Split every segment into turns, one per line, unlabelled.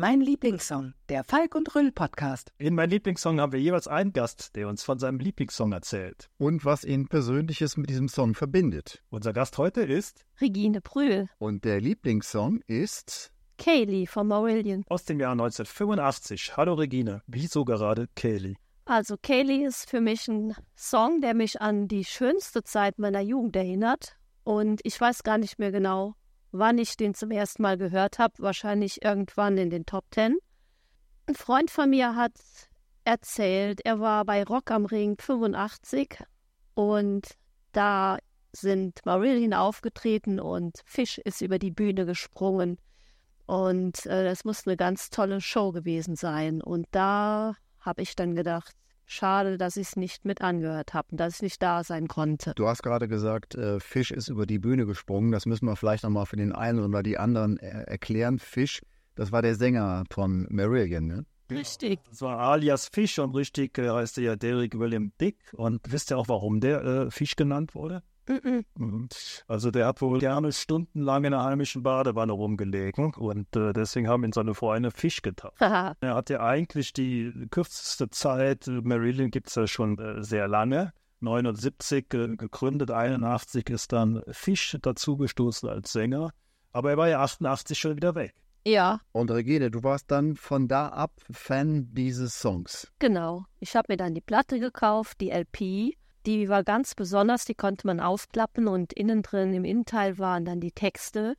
Mein Lieblingssong, der Falk und Rüll Podcast.
In meinem Lieblingssong haben wir jeweils einen Gast, der uns von seinem Lieblingssong erzählt.
und was ihn Persönliches mit diesem Song verbindet.
Unser Gast heute ist
Regine Brühl,
Und der Lieblingssong ist
Kaylee von Marillion.
aus dem Jahr 1985. Hallo Regine, wieso gerade Kaylee?
Also Kaylee ist für mich ein Song, der mich an die schönste Zeit meiner Jugend erinnert. Und ich weiß gar nicht mehr genau, wann ich den zum ersten Mal gehört habe. Wahrscheinlich irgendwann in den Top Ten. Ein Freund von mir hat erzählt, er war bei Rock am Ring 85 und da sind Marillion aufgetreten und Fish ist über die Bühne gesprungen. Und äh, das muss eine ganz tolle Show gewesen sein. Und da habe ich dann gedacht, schade, dass ich es nicht mit angehört habe und dass ich nicht da sein konnte.
Du hast gerade gesagt, äh, Fisch ist über die Bühne gesprungen. Das müssen wir vielleicht nochmal für den einen oder die anderen äh, erklären. Fisch, das war der Sänger von Marillion, ne?
Richtig.
Das war alias Fish und richtig äh, heißt er ja Derek William Dick. Und wisst ihr auch, warum der äh, Fisch genannt wurde?
Mhm.
Also der hat wohl gerne stundenlang in der heimischen Badewanne rumgelegen und äh, deswegen haben ihn seine Freunde Fisch getauft. Er hat ja eigentlich die kürzeste Zeit, äh, Marillion gibt es ja schon äh, sehr lange, 79 äh, gegründet, 81 ist dann Fisch dazugestoßen als Sänger, aber er war ja 88 schon wieder weg.
ja,
Und Regine, du warst dann von da ab Fan dieses Songs.
genau. Ich habe mir dann die Platte gekauft, die LP. Die war ganz besonders, die konnte man aufklappen und innen drin im Innenteil waren dann die Texte.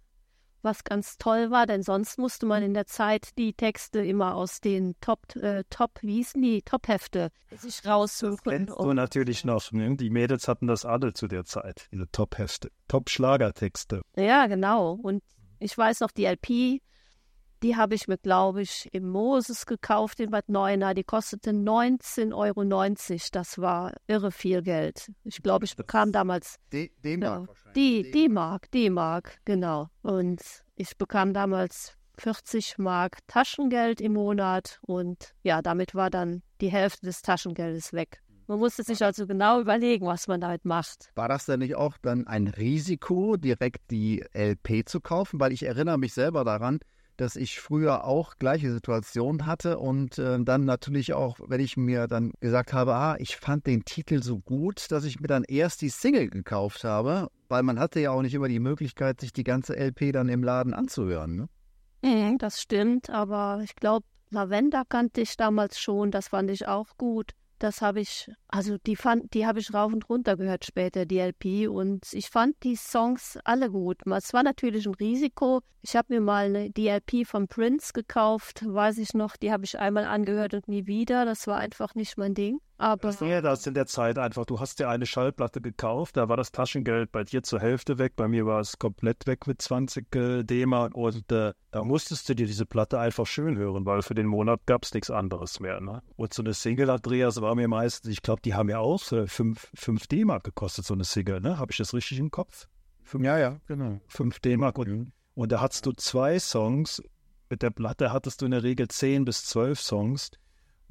Was ganz toll war, denn sonst musste man in der Zeit die Texte immer aus den Top, äh, Top, wie hießen die, Top-Hefte sich raussuchen.
Kennst du natürlich noch, ne? die Mädels hatten das alle zu der Zeit, diese Top-Hefte, Top-Schlagertexte.
Ja, genau. Und ich weiß noch, die LP, die habe ich mir, glaube ich, im Moses gekauft in Bad Neuenahr. Die kostete 19,90 Euro. Das war irre viel Geld. Ich glaube, ich bekam damals
D
ja,
D-Mark
die, die Mark, die Mark, genau. Und ich bekam damals 40 Mark Taschengeld im Monat und ja, damit war dann die Hälfte des Taschengeldes weg. Man musste sich also genau überlegen, was man damit macht.
War das denn nicht auch dann ein Risiko, direkt die LP zu kaufen? Weil ich erinnere mich selber daran, dass ich früher auch gleiche Situationen hatte und äh, dann natürlich auch, wenn ich mir dann gesagt habe, ah, ich fand den Titel so gut, dass ich mir dann erst die Single gekauft habe, weil man hatte ja auch nicht immer die Möglichkeit, sich die ganze LP dann im Laden anzuhören. Ne?
Mhm, das stimmt, aber ich glaube, Lavender kannte ich damals schon, das fand ich auch gut. Das habe ich, also die fand, die habe ich rauf und runter gehört später, die LP, und ich fand die Songs alle gut. Es war natürlich ein Risiko. Ich habe mir mal eine, die LP von Prince gekauft, weiß ich noch, die habe ich einmal angehört und nie wieder. Das war einfach nicht mein Ding. Aber
Ja, das in der Zeit einfach, du hast dir eine Schallplatte gekauft, da war das Taschengeld bei dir zur Hälfte weg, bei mir war es komplett weg mit 20 äh, D-Mark und äh, da musstest du dir diese Platte einfach schön hören, weil für den Monat gab es nichts anderes mehr. Ne? Und so eine Single, Andreas, war mir meistens, ich glaube, die haben ja auch 5 D-Mark gekostet, so eine Single, ne? Habe ich das richtig im Kopf? Fünf-
Ja, ja, genau.
5 D-Mark und, und da hattest du zwei Songs. Mit der Platte hattest du in der Regel 10 bis 12 Songs.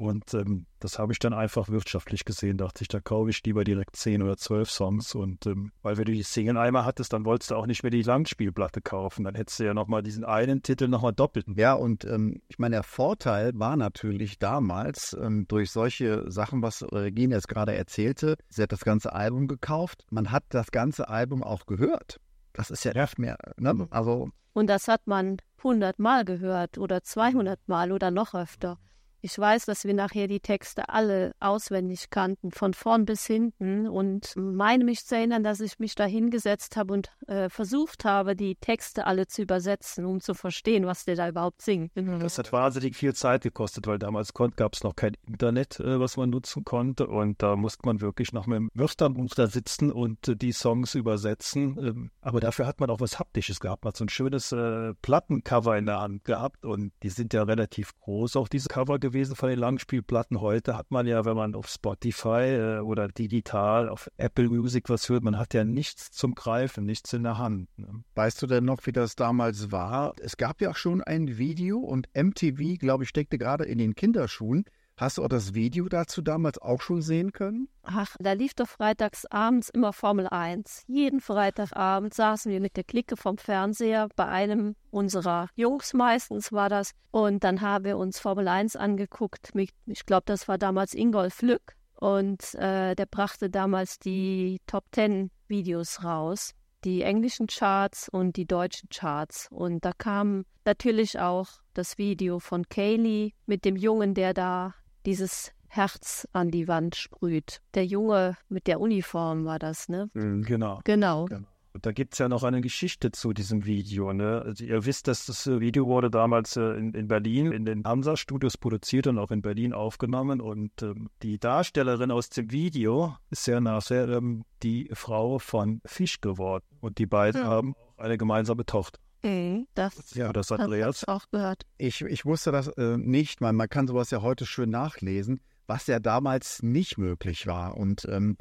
Und ähm, das habe ich dann einfach wirtschaftlich gesehen. Dachte ich, da kaufe ich lieber direkt 10 oder 12 Songs. Und ähm, weil wenn du die Single einmal hattest, dann wolltest du auch nicht mehr die Langspielplatte kaufen. Dann hättest du ja nochmal diesen einen Titel nochmal doppelt.
Ja, und ähm, ich meine, der Vorteil war natürlich damals ähm, durch solche Sachen, was Regine jetzt gerade erzählte, sie hat das ganze Album gekauft, man hat das ganze Album auch gehört. Das ist ja,
Ja.
nicht mehr, ne? also
Und das hat man 100 Mal gehört oder 200 Mal oder noch öfter. Ich weiß, dass wir nachher die Texte alle auswendig kannten, von vorn bis hinten. Und meine mich zu erinnern, dass ich mich da hingesetzt habe und äh, versucht habe, die Texte alle zu übersetzen, um zu verstehen, was der da überhaupt singt.
Das hat wahnsinnig viel Zeit gekostet, weil damals gab es noch kein Internet, äh, was man nutzen konnte. Und da musste man wirklich nach einem Wörterbuch da sitzen und äh, die Songs übersetzen. Ähm, aber dafür hat man auch was Haptisches gehabt. Man hat so ein schönes äh, Plattencover in der Hand gehabt. Und die sind ja relativ groß, auch diese Cover gewesen gewesen von den Langspielplatten. Heute hat man ja, wenn man auf Spotify äh, oder digital auf Apple Music was hört, man hat ja nichts zum Greifen, nichts in der Hand. Ne?
Weißt du denn noch, wie das damals war? Es gab ja auch schon ein Video und MTV, glaube ich, steckte gerade in den Kinderschuhen. Hast du auch das Video dazu damals auch schon sehen können?
Ach, da lief doch freitags abends immer Formel 1. Jeden Freitagabend saßen wir mit der Clique vom Fernseher bei einem unserer Jungs meistens war das. Und dann haben wir uns Formel 1 angeguckt. Ich glaube, das war damals Ingolf Lück. Und äh, der brachte damals die Top 10 Videos raus. Die englischen Charts und die deutschen Charts. Und da kam natürlich auch das Video von Kaylee mit dem Jungen, der da dieses Herz an die Wand sprüht. Der Junge mit der Uniform war das, ne?
Mhm, genau.
Genau. genau.
Da gibt es ja noch eine Geschichte zu diesem Video. Ne? Also ihr wisst, dass das Video wurde damals äh, in, in, Berlin in den Hansa-Studios produziert und auch in Berlin aufgenommen. Und ähm, die Darstellerin aus dem Video ist ja nachher ähm, die Frau von Fisch geworden. Und die beiden ja. haben eine gemeinsame Tochter.
Mhm, das,
ja, das hat Andreas
auch gehört.
Ich, ich wusste das äh, nicht, weil man kann sowas ja heute schön nachlesen, was ja damals nicht möglich war. Und ähm,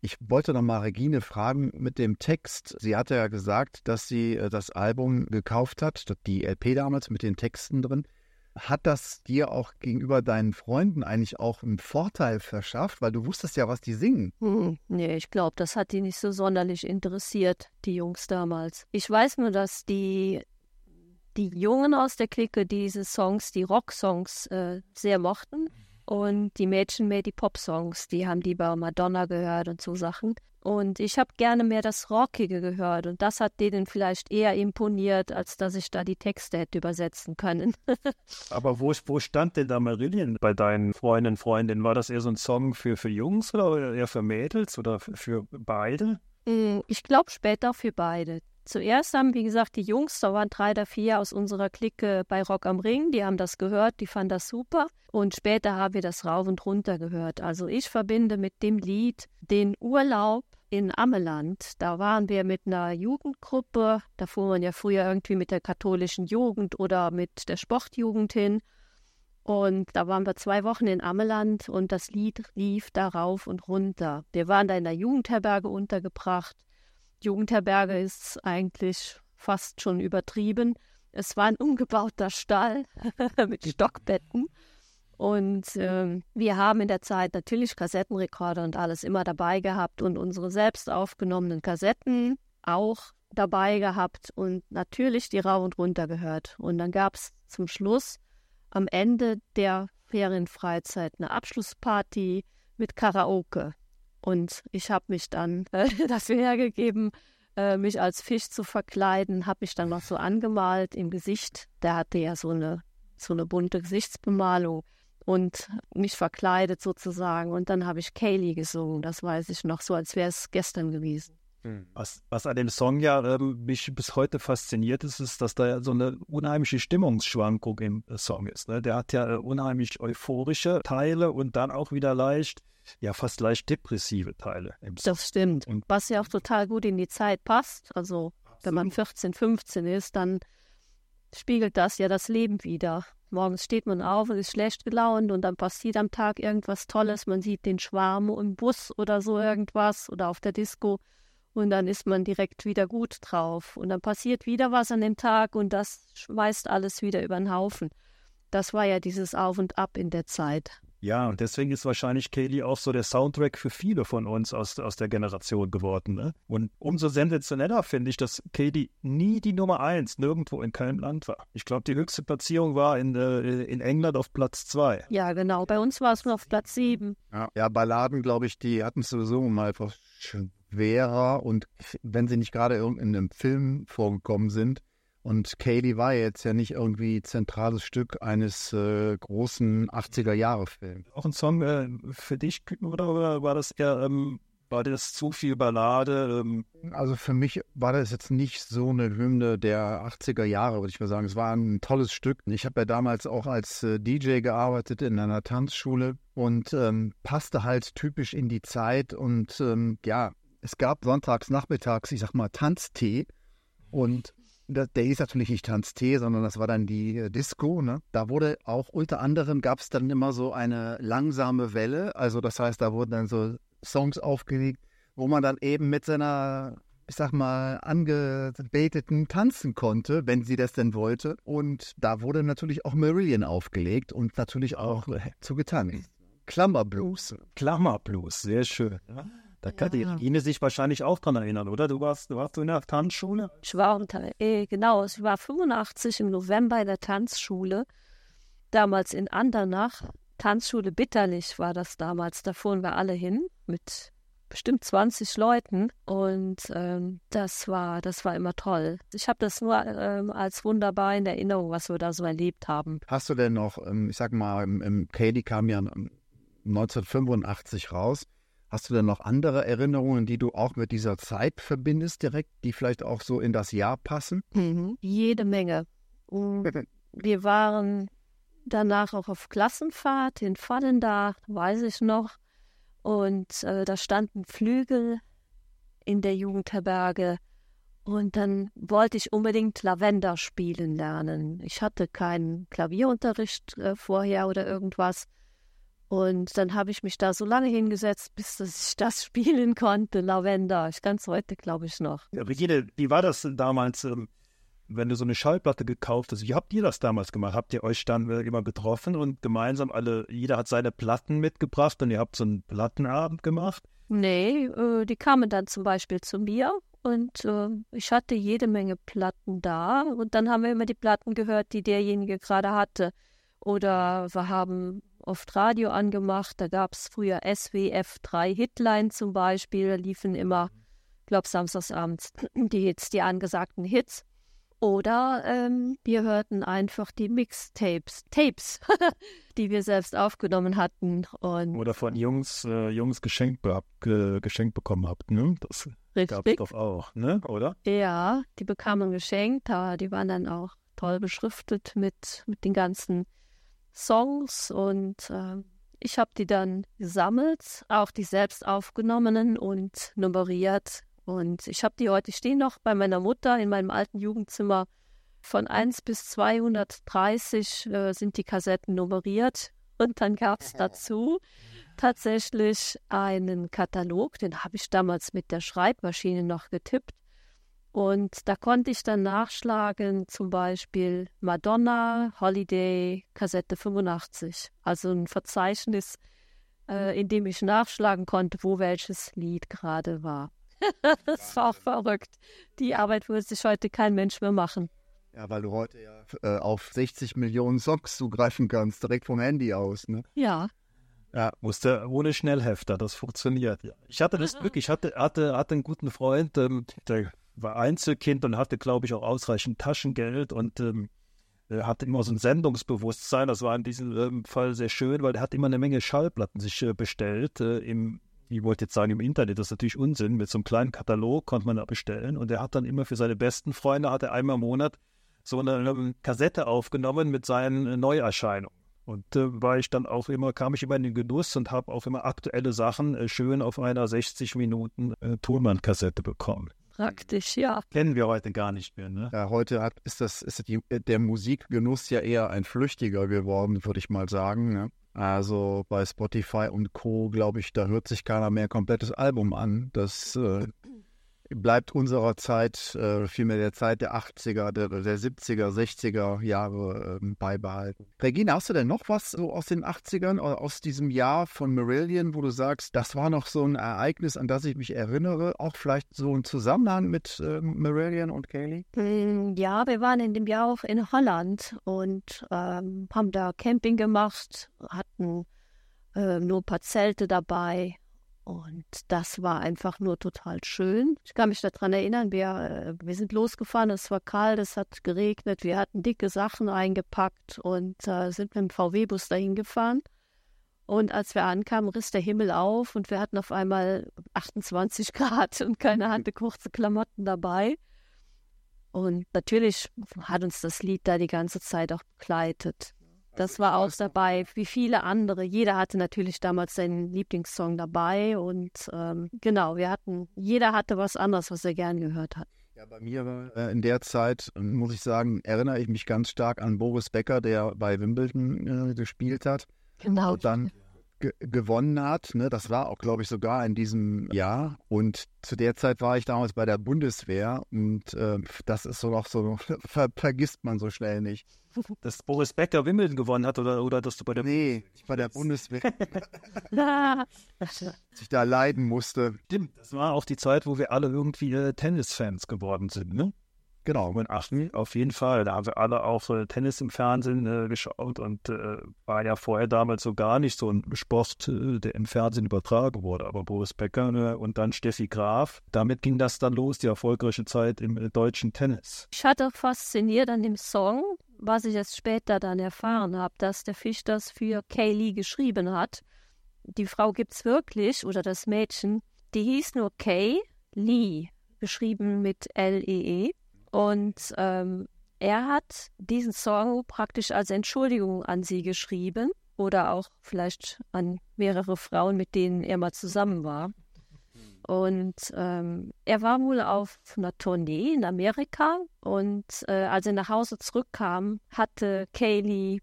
ich wollte noch mal Regine fragen mit dem Text. Sie hatte ja gesagt, dass sie äh, das Album gekauft hat, die LP damals mit den Texten drin. Hat das dir auch gegenüber deinen Freunden eigentlich auch einen Vorteil verschafft, weil du wusstest ja, was die singen?
Hm, nee, ich glaube, das hat die nicht so sonderlich interessiert, die Jungs damals. Ich weiß nur, dass die, die Jungen aus der Clique diese Songs, die Rocksongs, äh, sehr mochten. Und die Mädchen mehr die Popsongs, die haben die bei Madonna gehört und so Sachen. Und ich habe gerne mehr das Rockige gehört und das hat denen vielleicht eher imponiert, als dass ich da die Texte hätte übersetzen können.
Aber wo, wo stand denn da Marillion bei deinen Freundinnen, Freundinnen? War das eher so ein Song für, für Jungs oder eher für Mädels oder für, für beide?
Mm, ich glaube später für beide. Zuerst haben, wie gesagt, die Jungs, da waren drei oder vier aus unserer Clique bei Rock am Ring, die haben das gehört, die fanden das super. Und später haben wir das rauf und runter gehört. Also ich verbinde mit dem Lied den Urlaub in Ammeland. Da waren wir mit einer Jugendgruppe. Da fuhr man ja früher irgendwie mit der katholischen Jugend oder mit der Sportjugend hin. Und da waren wir zwei Wochen in Ammeland und das Lied lief da rauf und runter. Wir waren da in der Jugendherberge untergebracht. Jugendherberge ist eigentlich fast schon übertrieben. Es war ein umgebauter Stall mit Stockbetten. Und äh, wir haben in der Zeit natürlich Kassettenrekorder und alles immer dabei gehabt und unsere selbst aufgenommenen Kassetten auch dabei gehabt und natürlich die rauf und runter gehört. Und dann gab es zum Schluss am Ende der Ferienfreizeit eine Abschlussparty mit Karaoke. Und ich habe mich dann äh, dafür hergegeben, äh, mich als Fisch zu verkleiden, habe mich dann noch so angemalt im Gesicht. Der hatte ja so eine, so eine bunte Gesichtsbemalung und mich verkleidet sozusagen. Und dann habe ich Kaylee gesungen, das weiß ich noch, so als wäre es gestern gewesen.
Hm. Was, was an dem Song ja äh, mich bis heute fasziniert ist, ist, dass da ja so eine unheimliche Stimmungsschwankung im äh, Song ist. Ne? Der hat ja äh, unheimlich euphorische Teile und dann auch wieder leicht ja fast leicht depressive Teile.
das stimmt. Und Was ja auch total gut in die Zeit passt. Also absolut. wenn man 14, 15 ist, dann spiegelt das ja das Leben wieder. Morgens steht man auf und ist schlecht gelaunt und dann passiert am Tag irgendwas Tolles. Man sieht den Schwarm im Bus oder so irgendwas oder auf der Disco und dann ist man direkt wieder gut drauf. Und dann passiert wieder was an dem Tag und das schmeißt alles wieder über den Haufen. Das war ja dieses Auf und Ab in der Zeit.
Ja, und deswegen ist wahrscheinlich Kaylee auch so der Soundtrack für viele von uns aus, aus der Generation geworden. Ne? Und umso sensationeller finde ich, dass Kaylee nie die Nummer eins nirgendwo in keinem Land war. Ich glaube, die höchste Platzierung war in, äh, in England auf Platz zwei.
Ja, genau. Bei uns war es nur auf Platz sieben.
Ja, ja Balladen, glaube ich, die hatten es sowieso mal einfach schwerer. Und wenn sie nicht gerade in einem Film vorgekommen sind, Und Kaylee war jetzt ja nicht irgendwie zentrales Stück eines äh, großen 80er-Jahre-Films.
Auch ein Song äh, für dich, oder, oder war das eher, ähm, war das zu viel Ballade? Ähm?
Also für mich war das jetzt nicht so eine Hymne der 80er Jahre, würde ich mal sagen. Es war ein tolles Stück. Ich habe ja damals auch als äh, DJ gearbeitet in einer Tanzschule und ähm, passte halt typisch in die Zeit. Und ähm, ja, es gab sonntags, nachmittags, ich sag mal, Tanztee. Und der, der hieß natürlich nicht Tanztee, sondern das war dann die äh, Disco. Ne? Da wurde auch unter anderem gab es dann immer so eine langsame Welle. Also das heißt, da wurden dann so Songs aufgelegt, wo man dann eben mit seiner, ich sag mal, angebeteten tanzen konnte, wenn sie das denn wollte. Und da wurde natürlich auch Marillion aufgelegt und natürlich auch äh, zu getanzt. Klammerblues.
Klammerblues, sehr schön. Ja. Da kann ja. die Ine sich wahrscheinlich auch dran erinnern, oder? Du warst, du warst in der Tanzschule?
Ich war äh, genau, ich war 85 im November in der Tanzschule, damals in Andernach. Tanzschule Bitterlich war das damals. Da fuhren wir alle hin mit bestimmt 20 Leuten und ähm, das war das war immer toll. Ich habe das nur ähm, als wunderbar in Erinnerung, was wir da so erlebt haben.
Hast du denn noch, ähm, ich sag mal, im, im Katie kam ja 1985 raus. Hast du denn noch andere Erinnerungen, die du auch mit dieser Zeit verbindest, direkt, die vielleicht auch so in das Jahr passen?
Mhm. Jede Menge. Mm, wir waren danach auch auf Klassenfahrt in Vallendach, weiß ich noch. Und äh, da standen Flügel in der Jugendherberge. Und dann wollte ich unbedingt Lavender spielen lernen. Ich hatte keinen Klavierunterricht äh, vorher oder irgendwas. Und dann habe ich mich da so lange hingesetzt, bis ich das spielen konnte, Lavender. Ich kann es heute, glaube ich, noch.
Ja, Regine, wie war das damals, ähm, wenn du so eine Schallplatte gekauft hast? Wie habt ihr das damals gemacht? Habt ihr euch dann immer getroffen und gemeinsam alle, jeder hat seine Platten mitgebracht und ihr habt so einen Plattenabend gemacht?
Nee, äh, die kamen dann zum Beispiel zu mir und äh, ich hatte jede Menge Platten da und dann haben wir immer die Platten gehört, die derjenige gerade hatte. Oder wir haben oft Radio angemacht. Da gab es früher SWF 3 Hitline zum Beispiel. Da liefen immer, ich glaube, samstagsabends die Hits, die angesagten Hits. Oder ähm, wir hörten einfach die Mixtapes, Tapes, die wir selbst aufgenommen hatten. Und
Oder von Jungs, äh, Jungs geschenkt, äh, geschenkt bekommen habt, ne? Das gab es doch auch, ne? Oder?
Ja, die bekamen geschenkt, aber die waren dann auch toll beschriftet mit, mit den ganzen Songs und äh, ich habe die dann gesammelt, auch die selbst aufgenommenen und nummeriert. Und ich habe die heute stehen noch bei meiner Mutter in meinem alten Jugendzimmer. Von 1 bis 230 äh, sind die Kassetten nummeriert. Und dann gab es dazu tatsächlich einen Katalog, den habe ich damals mit der Schreibmaschine noch getippt. Und da konnte ich dann nachschlagen, zum Beispiel Madonna, Holiday, Kassette 85. Also ein Verzeichnis, äh, in dem ich nachschlagen konnte, wo welches Lied gerade war. das war auch verrückt. Die Arbeit würde sich heute kein Mensch mehr machen.
Ja, weil du heute ja äh, auf 60 Millionen Songs zugreifen kannst, direkt vom Handy aus, ne?
Ja.
Ja, musste ohne Schnellhefter, das funktioniert. Ja. Ich hatte das Glück, ich hatte, hatte, hatte einen guten Freund, ähm, der war Einzelkind und hatte, glaube ich, auch ausreichend Taschengeld und ähm, hatte immer so ein Sendungsbewusstsein. Das war in diesem ähm, Fall sehr schön, weil er hat immer eine Menge Schallplatten sich äh, bestellt. Äh, im, ich wollte jetzt sagen, im Internet, das ist natürlich Unsinn. Mit so einem kleinen Katalog konnte man da bestellen. Und er hat dann immer für seine besten Freunde, hat er einmal im Monat so eine, eine Kassette aufgenommen mit seinen äh, Neuerscheinungen. Und äh, war ich dann auch immer, kam ich immer in den Genuss und habe auch immer aktuelle Sachen äh, schön auf einer 60 Minuten äh, Tonbandkassette bekommen
praktisch, ja.
Kennen wir heute gar nicht mehr, ne?
Ja, heute hat, ist, das, ist die, der Musikgenuss ja eher ein flüchtiger geworden, würde ich mal sagen. Ne? Also bei Spotify und Co., glaube ich, da hört sich keiner mehr ein komplettes Album an. Das äh, bleibt unserer Zeit, äh, vielmehr der Zeit der 80er, der, der 70er, 60er Jahre äh, beibehalten. Regina, hast du denn noch was so aus den 80ern oder aus diesem Jahr von Marillion, wo du sagst, das war noch so ein Ereignis, an das ich mich erinnere, auch vielleicht so ein Zusammenhang mit äh, Marillion und Kaylee?
Hm, ja, wir waren in dem Jahr auch in Holland und ähm, haben da Camping gemacht, hatten äh, nur ein paar Zelte dabei Und das war einfach nur total schön. Ich kann mich daran erinnern, wir, äh, wir sind losgefahren, es war kalt, es hat geregnet, wir hatten dicke Sachen eingepackt und äh, sind mit dem VW-Bus dahin gefahren. Und als wir ankamen, riss der Himmel auf und wir hatten auf einmal 28 Grad und keiner hatte kurze Klamotten dabei. Und natürlich hat uns das Lied da die ganze Zeit auch begleitet. Das war auch dabei, wie viele andere. Jeder hatte natürlich damals seinen Lieblingssong dabei und ähm, genau, wir hatten, jeder hatte was anderes, was er gern gehört hat.
Ja, bei mir war äh, in der Zeit, muss ich sagen, erinnere ich mich ganz stark an Boris Becker, der bei Wimbledon äh, gespielt hat.
Genau.
Und dann ge gewonnen hat. Ne? Das war auch, glaube ich, sogar in diesem Jahr. Und zu der Zeit war ich damals bei der Bundeswehr und äh, das ist so noch so, ver vergisst man so schnell nicht.
Dass Boris Becker Wimbledon gewonnen hat oder, oder dass du bei der
Nee, ich bei der Bundeswehr. dass ich da leiden musste.
Stimmt, das war auch die Zeit, wo wir alle irgendwie äh, Tennisfans geworden sind, ne? Genau, mit achten, auf jeden Fall. Da haben wir alle auch äh, Tennis im Fernsehen äh, geschaut und äh, war ja vorher damals so gar nicht so ein Sport, äh, der im Fernsehen übertragen wurde. Aber Boris Becker ne, und dann Steffi Graf, damit ging das dann los, die erfolgreiche Zeit im äh, deutschen Tennis.
Ich hatte fasziniert an dem Song, was ich jetzt später dann erfahren habe, dass der Fisch das für Kaylee geschrieben hat. Die Frau gibt's wirklich, oder das Mädchen, die hieß nur Kay Lee, geschrieben mit L-E-E. -E. Und ähm, er hat diesen Song praktisch als Entschuldigung an sie geschrieben oder auch vielleicht an mehrere Frauen, mit denen er mal zusammen war. Und ähm, er war wohl auf einer Tournee in Amerika und äh, als er nach Hause zurückkam, hatte Kaylee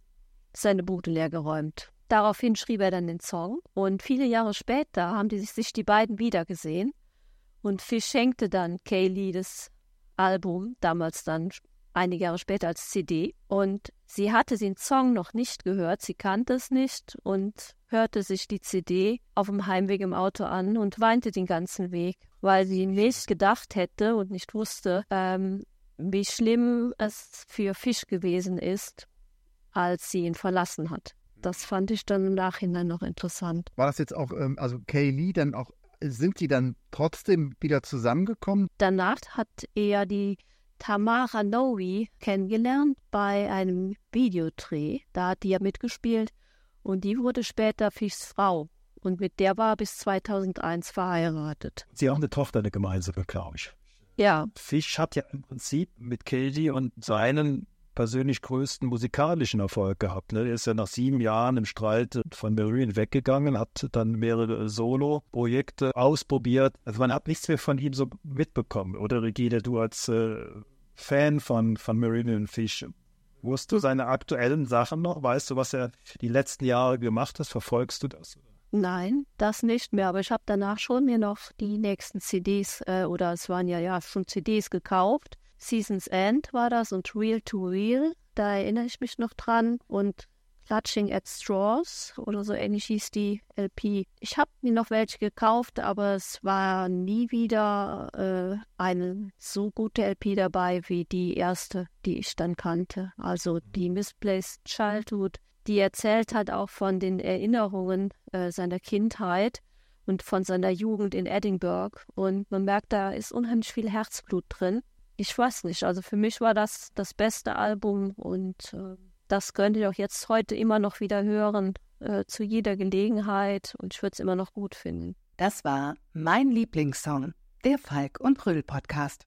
seine Bude leer geräumt. Daraufhin schrieb er dann den Song und viele Jahre später haben die sich die beiden wiedergesehen und Fish schenkte dann Kaylee das Album, damals dann einige Jahre später als CD. Und sie hatte den Song noch nicht gehört, sie kannte es nicht und hörte sich die CD auf dem Heimweg im Auto an und weinte den ganzen Weg, weil sie nicht gedacht hätte und nicht wusste, ähm, wie schlimm es für Fisch gewesen ist, als sie ihn verlassen hat. Das fand ich dann im Nachhinein noch interessant.
War das jetzt auch, ähm, also Kay Lee dann auch sind die dann trotzdem wieder zusammengekommen?
Danach hat er die Tamara Noe kennengelernt bei einem Videodreh. Da hat die ja mitgespielt und die wurde später Fischs Frau. Und mit der war er bis 2001 verheiratet.
Sie haben eine Tochter, eine gemeinsame, glaube ich.
Ja.
Fisch hat ja im Prinzip mit Katie und seinen persönlich größten musikalischen Erfolg gehabt. Ne? Er ist ja nach sieben Jahren im Streit von Marine weggegangen, hat dann mehrere Solo-Projekte ausprobiert. Also man hat nichts mehr von ihm so mitbekommen. Oder Regine, du als äh, Fan von, von Meridian Fish, Wusstest du seine aktuellen Sachen noch? Weißt du, was er die letzten Jahre gemacht hat? Verfolgst du das?
Nein, das nicht mehr. Aber ich habe danach schon mir noch die nächsten CDs äh, oder es waren ja ja schon CDs gekauft. Season's End war das und Real to Real, da erinnere ich mich noch dran. Und Clutching at Straws oder so ähnlich hieß die LP. Ich habe mir noch welche gekauft, aber es war nie wieder äh, eine so gute LP dabei wie die erste, die ich dann kannte. Also die Misplaced Childhood, die erzählt hat auch von den Erinnerungen äh, seiner Kindheit und von seiner Jugend in Edinburgh. Und man merkt, da ist unheimlich viel Herzblut drin ich weiß nicht. Also für mich war das das beste Album und äh, das könnt ihr auch jetzt heute immer noch wieder hören, äh, zu jeder Gelegenheit und ich würde es immer noch gut finden.
Das war mein Lieblingssong, der Falk und Brüll Podcast.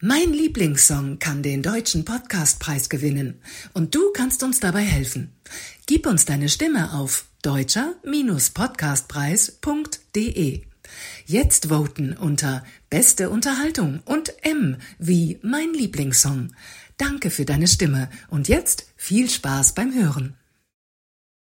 Mein Lieblingssong kann den deutschen Podcastpreis gewinnen und du kannst uns dabei helfen. Gib uns deine Stimme auf deutscher-podcastpreis.de. Jetzt voten unter Beste Unterhaltung und M wie mein Lieblingssong. Danke für deine Stimme und jetzt viel Spaß beim Hören.